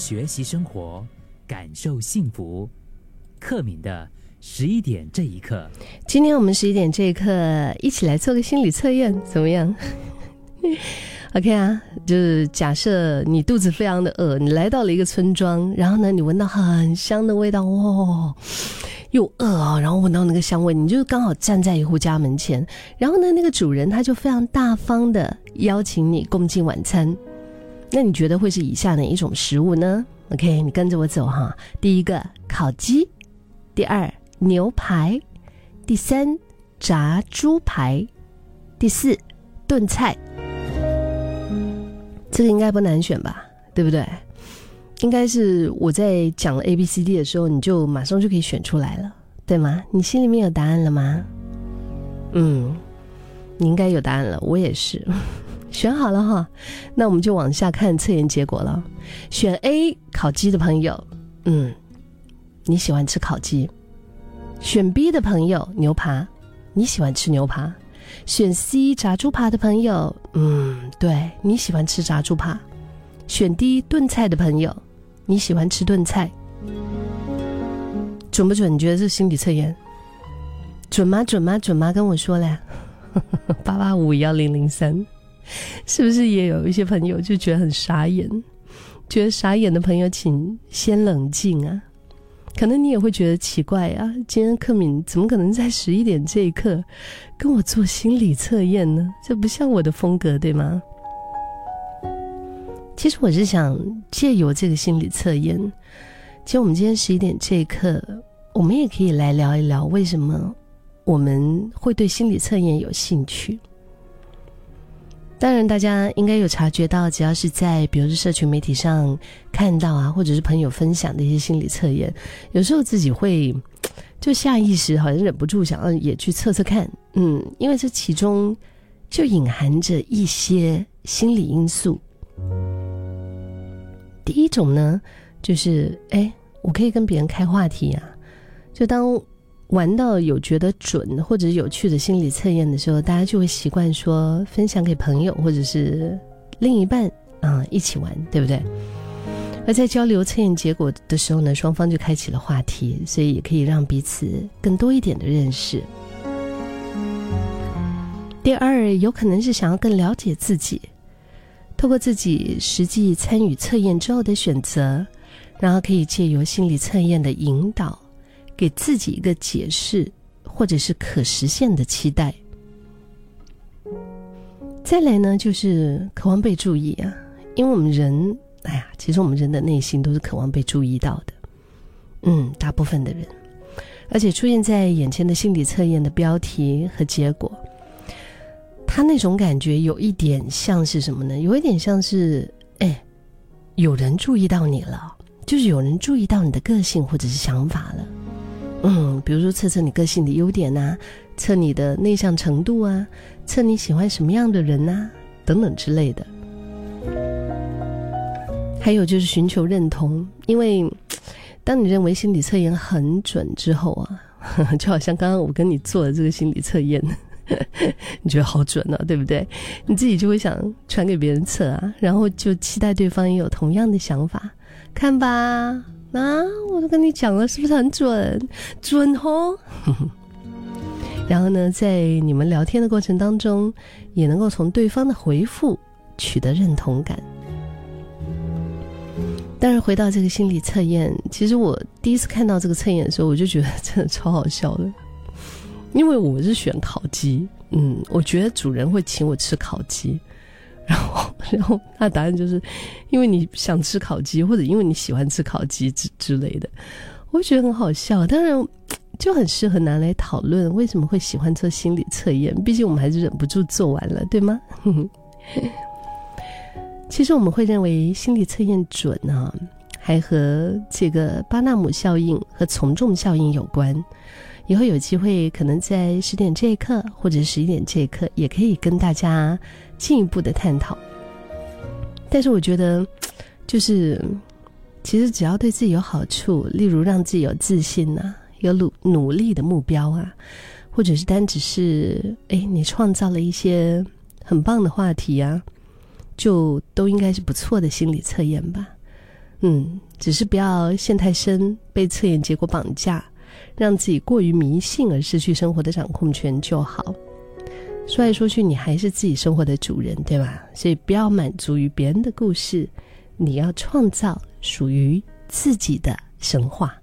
学习生活，感受幸福。克敏的十一点这一刻，今天我们十一点这一刻一起来做个心理测验，怎么样？OK 啊，就是假设你肚子非常的饿，你来到了一个村庄，然后呢，你闻到很香的味道，哇，又饿啊，然后闻到那个香味，你就刚好站在一户家门前，然后呢，那个主人他就非常大方的邀请你共进晚餐。那你觉得会是以下哪一种食物呢？OK，你跟着我走哈。第一个烤鸡，第二牛排，第三炸猪排，第四炖菜。这个应该不难选吧？对不对？应该是我在讲了 A、B、C、D 的时候，你就马上就可以选出来了，对吗？你心里面有答案了吗？嗯，你应该有答案了，我也是。选好了哈，那我们就往下看测验结果了。选 A 烤鸡的朋友，嗯，你喜欢吃烤鸡；选 B 的朋友牛扒，你喜欢吃牛扒；选 C 炸猪扒的朋友，嗯，对你喜欢吃炸猪扒；选 D 炖菜的朋友，你喜欢吃炖菜。准不准？你觉得这心理测验准吗？准吗？准吗？跟我说嘞，八八五幺零零三。是不是也有一些朋友就觉得很傻眼？觉得傻眼的朋友，请先冷静啊！可能你也会觉得奇怪啊，今天克敏怎么可能在十一点这一刻跟我做心理测验呢？这不像我的风格，对吗？其实我是想借由这个心理测验，其实我们今天十一点这一刻，我们也可以来聊一聊为什么我们会对心理测验有兴趣。当然，大家应该有察觉到，只要是在比如是社群媒体上看到啊，或者是朋友分享的一些心理测验，有时候自己会 就下意识好像忍不住想要也去测测看，嗯，因为这其中就隐含着一些心理因素。第一种呢，就是哎，我可以跟别人开话题啊，就当。玩到有觉得准或者有趣的心理测验的时候，大家就会习惯说分享给朋友或者是另一半啊一起玩，对不对？而在交流测验结果的时候呢，双方就开启了话题，所以也可以让彼此更多一点的认识。第二，有可能是想要更了解自己，透过自己实际参与测验之后的选择，然后可以借由心理测验的引导。给自己一个解释，或者是可实现的期待。再来呢，就是渴望被注意啊，因为我们人，哎呀，其实我们人的内心都是渴望被注意到的。嗯，大部分的人，而且出现在眼前的心理测验的标题和结果，他那种感觉有一点像是什么呢？有一点像是，哎，有人注意到你了，就是有人注意到你的个性或者是想法了。嗯，比如说测测你个性的优点呐，测你的内向程度啊，测你喜欢什么样的人呐，等等之类的。还有就是寻求认同，因为当你认为心理测验很准之后啊，就好像刚刚我跟你做的这个心理测验，你觉得好准啊，对不对？你自己就会想传给别人测啊，然后就期待对方也有同样的想法，看吧。啊，我都跟你讲了，是不是很准？准哦。然后呢，在你们聊天的过程当中，也能够从对方的回复取得认同感。但是回到这个心理测验，其实我第一次看到这个测验的时候，我就觉得真的超好笑的，因为我是选烤鸡，嗯，我觉得主人会请我吃烤鸡。然后，然后他的答案就是，因为你想吃烤鸡，或者因为你喜欢吃烤鸡之之类的，我觉得很好笑。当然，就很适合拿来讨论为什么会喜欢做心理测验。毕竟我们还是忍不住做完了，对吗？其实我们会认为心理测验准啊，还和这个巴纳姆效应和从众效应有关。以后有机会，可能在十点这一刻，或者十一点这一刻，也可以跟大家进一步的探讨。但是我觉得，就是其实只要对自己有好处，例如让自己有自信呐，有努努力的目标啊，或者是单只是哎，你创造了一些很棒的话题啊，就都应该是不错的心理测验吧。嗯，只是不要陷太深，被测验结果绑架，让自己过于迷信而失去生活的掌控权就好。说来说去，你还是自己生活的主人，对吧？所以不要满足于别人的故事，你要创造属于自己的神话。